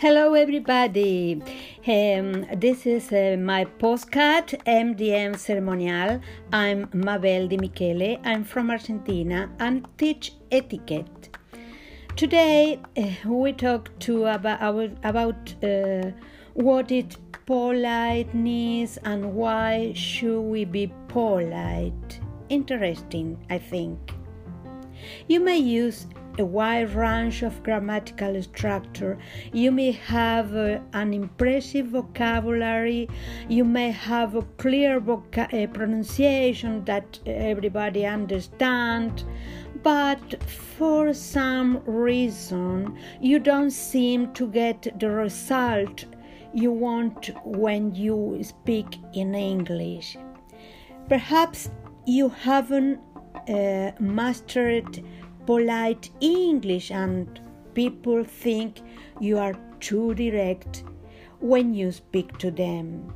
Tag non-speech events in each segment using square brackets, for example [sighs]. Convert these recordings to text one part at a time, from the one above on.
Hello, everybody. Um, this is uh, my postcard MDM ceremonial. I'm Mabel Di Michele. I'm from Argentina and teach etiquette. Today uh, we talk to about about uh, what is politeness and why should we be polite. Interesting, I think. You may use a wide range of grammatical structure. You may have uh, an impressive vocabulary. You may have a clear voca- pronunciation that everybody understands. But for some reason, you don't seem to get the result you want when you speak in English. Perhaps you haven't uh, mastered polite English and people think you are too direct when you speak to them.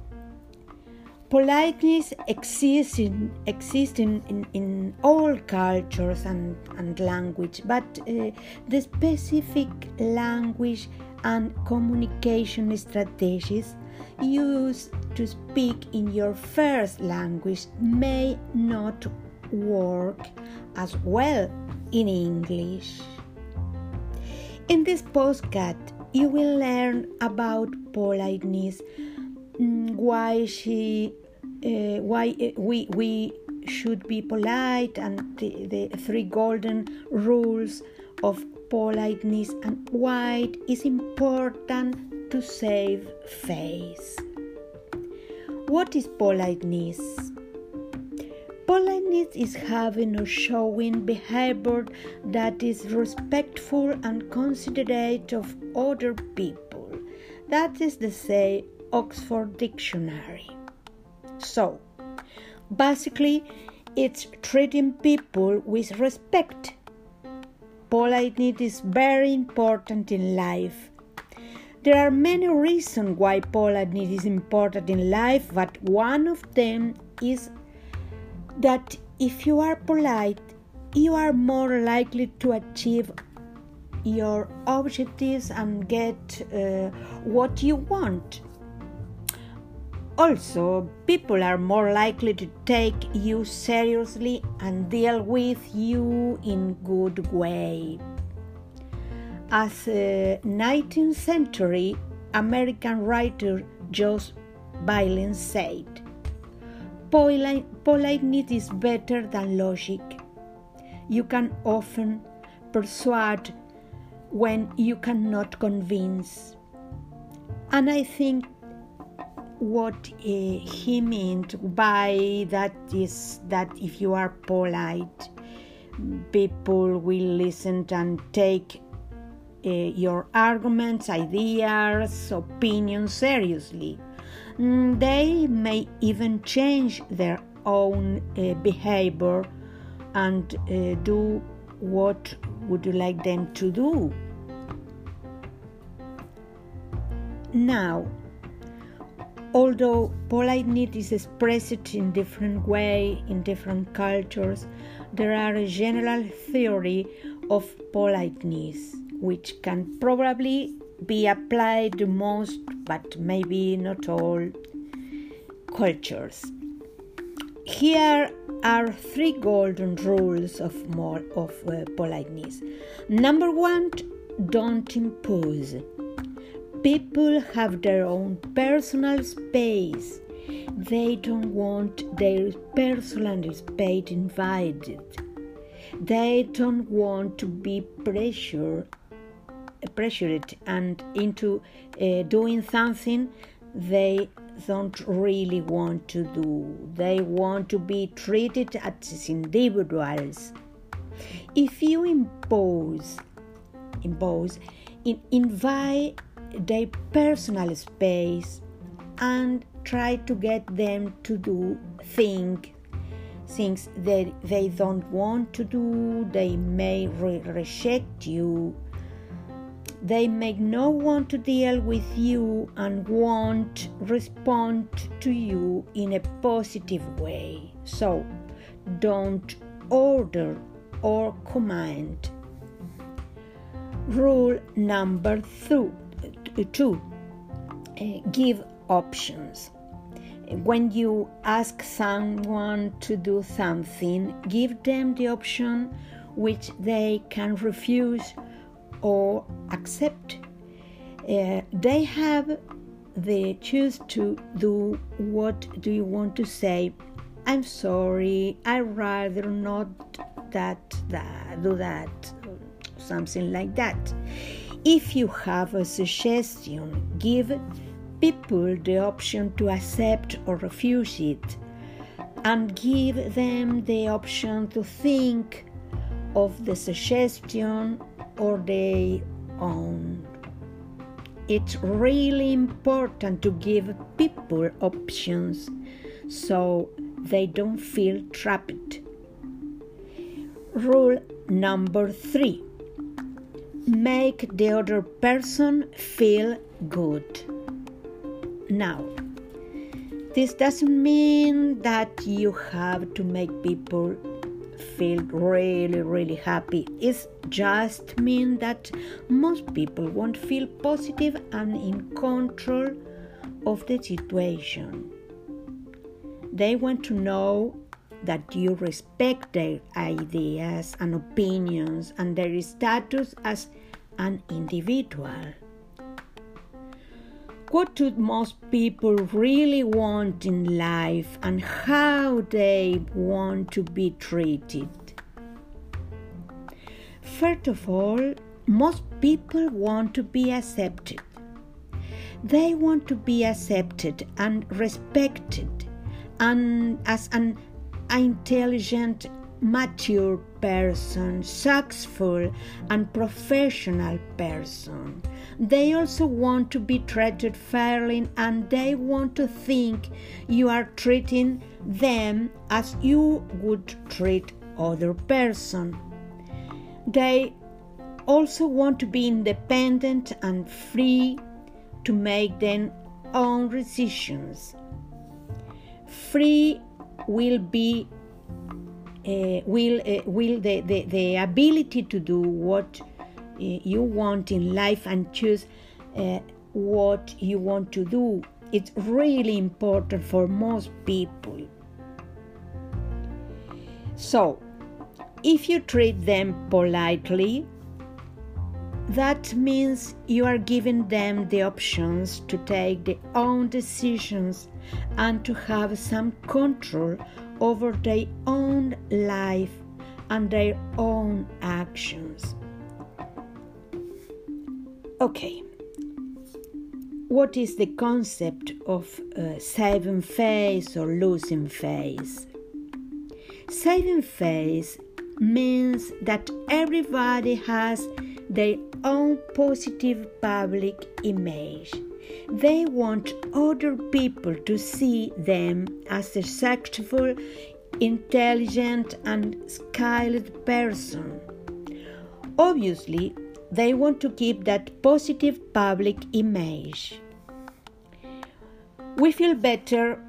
Politeness exists in, exists in, in, in all cultures and, and language, but uh, the specific language and communication strategies used to speak in your first language may not work as well in English. In this postcard, you will learn about politeness, mm, why she, uh, why uh, we we should be polite, and the, the three golden rules of politeness, and why it is important to save face. What is politeness? Politeness is having or showing behavior that is respectful and considerate of other people. That is the say Oxford Dictionary. So, basically, it's treating people with respect. Politeness is very important in life. There are many reasons why politeness is important in life, but one of them is that if you are polite, you are more likely to achieve your objectives and get uh, what you want. Also, people are more likely to take you seriously and deal with you in good way. As a 19th century American writer Josh Billings said, politeness is better than logic. You can often persuade when you cannot convince. And I think what uh, he meant by that is that if you are polite, people will listen and take uh, your arguments, ideas, opinions seriously. Mm, they may even change their own uh, behavior and uh, do what would you like them to do. Now although politeness is expressed in different way in different cultures there are a general theory of politeness which can probably be applied to most, but maybe not all, cultures. Here are three golden rules of more of uh, politeness. Number one, don't impose. People have their own personal space. They don't want their personal space invaded. They don't want to be pressured pressured and into uh, doing something they don't really want to do. They want to be treated as individuals. If you impose, impose, in, invite their personal space and try to get them to do things things that they don't want to do, they may re- reject you they may not want to deal with you and won't respond to you in a positive way. So don't order or command. Rule number two, Two, uh, give options. When you ask someone to do something, give them the option which they can refuse or accept. Uh, they have the choose to do what do you want to say i'm sorry i rather not that, that do that something like that if you have a suggestion give people the option to accept or refuse it and give them the option to think of the suggestion or their own it's really important to give people options so they don't feel trapped. Rule number three make the other person feel good. Now, this doesn't mean that you have to make people feel really, really happy. It just means that most people won't feel positive and in control of the situation. They want to know that you respect their ideas and opinions and their status as an individual. What do most people really want in life and how they want to be treated? First of all, most people want to be accepted. They want to be accepted and respected and as an intelligent mature person, successful and professional person. They also want to be treated fairly and they want to think you are treating them as you would treat other person. They also want to be independent and free to make their own decisions. Free will be will uh, will the, the, the ability to do what uh, you want in life and choose uh, what you want to do. It's really important for most people. So if you treat them politely that means you are giving them the options to take their own decisions and to have some control over their own life and their own actions. Okay, what is the concept of uh, saving face or losing face? Saving face means that everybody has their own positive public image. They want other people to see them as a successful, intelligent, and skilled person. Obviously, they want to keep that positive public image. We feel better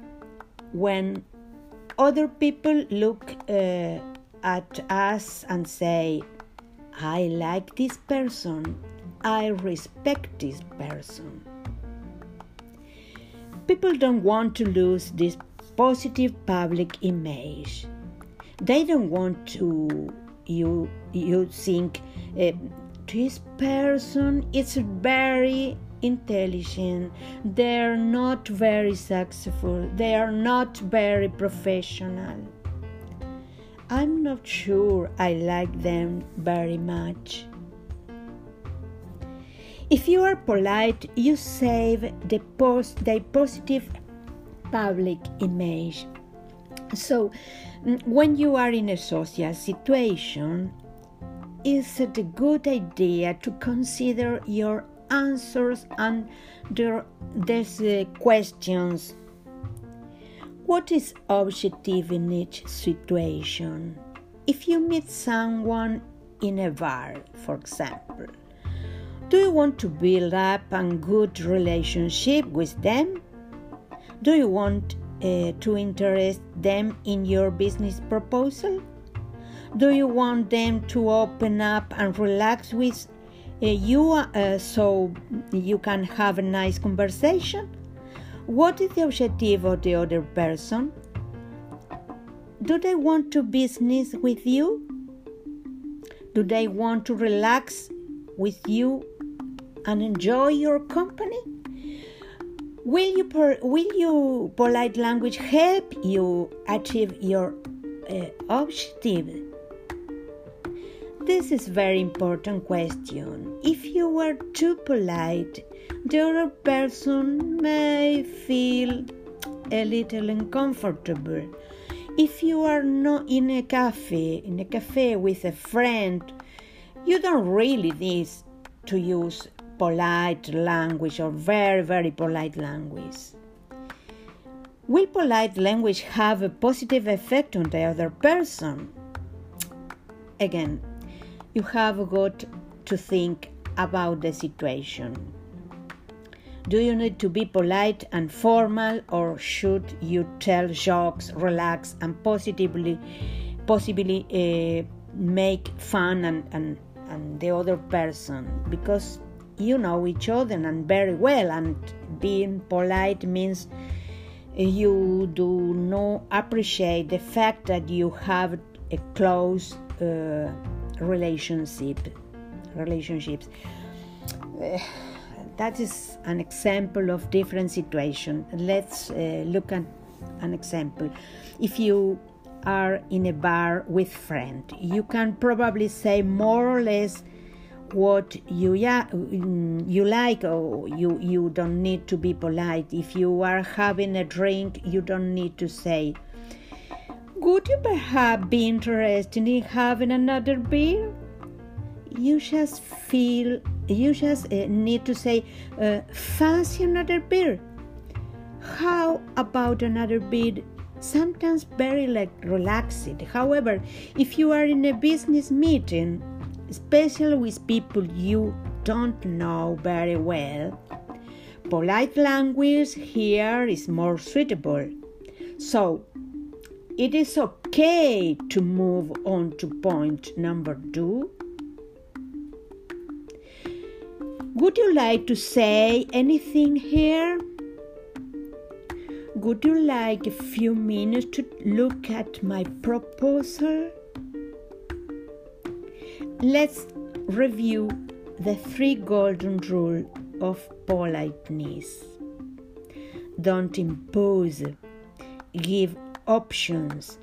when other people look uh, at us and say, I like this person, I respect this person. People don't want to lose this positive public image. They don't want to you you think uh, this person is very intelligent. They're not very successful. They are not very professional. I'm not sure i like them very much if you are polite, you save the, post, the positive public image. So, mm, when you are in a social situation, is it a good idea to consider your answers and these uh, questions? What is objective in each situation? If you meet someone in a bar, for example, do you want to build up a good relationship with them? Do you want uh, to interest them in your business proposal? Do you want them to open up and relax with uh, you uh, so you can have a nice conversation what is the objective of the other person do they want to business with you do they want to relax with you and enjoy your company will you per, will you polite language help you achieve your uh, objective this is very important question. If you are too polite, the other person may feel a little uncomfortable. If you are not in a cafe, in a cafe with a friend, you don't really need to use polite language or very, very polite language. Will polite language have a positive effect on the other person? Again, you have got to think about the situation. Do you need to be polite and formal, or should you tell jokes, relax, and positively, possibly uh, make fun and, and, and the other person? Because you know each other and very well, and being polite means you do not appreciate the fact that you have a close. Uh, relationship relationships uh, [sighs] that is an example of different situation let's uh, look at an example if you are in a bar with friend you can probably say more or less what you ya- you like or you you don't need to be polite if you are having a drink you don't need to say would you perhaps be interested in having another beer? You just feel, you just uh, need to say, uh, fancy another beer? How about another beer? Sometimes very like relaxed. However, if you are in a business meeting, especially with people you don't know very well, polite language here is more suitable. So, it is okay to move on to point number two. Would you like to say anything here? Would you like a few minutes to look at my proposal? Let's review the three golden rule of politeness. Don't impose, give options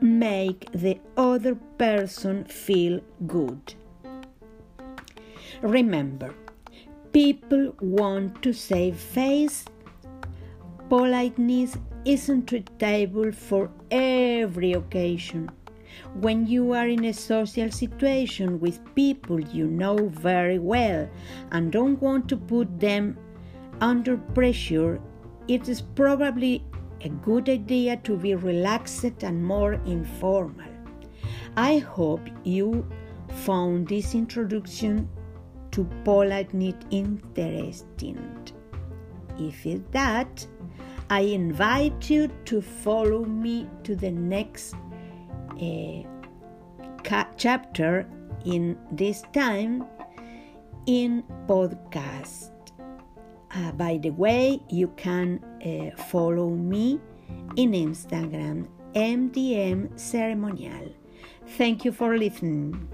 make the other person feel good. Remember, people want to save face. Politeness isn't suitable for every occasion. When you are in a social situation with people you know very well and don't want to put them under pressure, it is probably a good idea to be relaxed and more informal. I hope you found this introduction to politeness interesting. If it's that, I invite you to follow me to the next ca- chapter in this time in podcast. Uh, by the way, you can uh, follow me in Instagram, MDM Ceremonial. Thank you for listening.